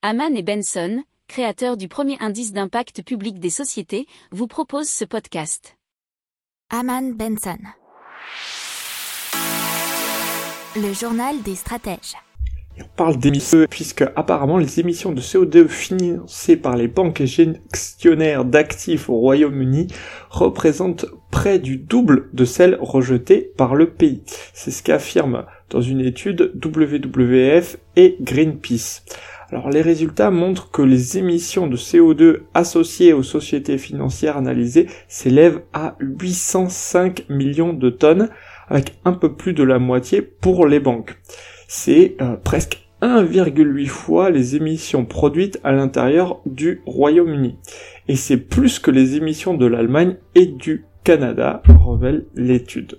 Haman et Benson, créateurs du premier indice d'impact public des sociétés, vous proposent ce podcast. Haman Benson. Le journal des stratèges. on parle d'émissions puisque apparemment les émissions de CO2 financées par les banques et gestionnaires d'actifs au Royaume-Uni représentent près du double de celles rejetées par le pays. C'est ce qu'affirment dans une étude WWF et Greenpeace. Alors les résultats montrent que les émissions de CO2 associées aux sociétés financières analysées s'élèvent à 805 millions de tonnes, avec un peu plus de la moitié pour les banques. C'est euh, presque 1,8 fois les émissions produites à l'intérieur du Royaume-Uni. Et c'est plus que les émissions de l'Allemagne et du Canada, révèle l'étude.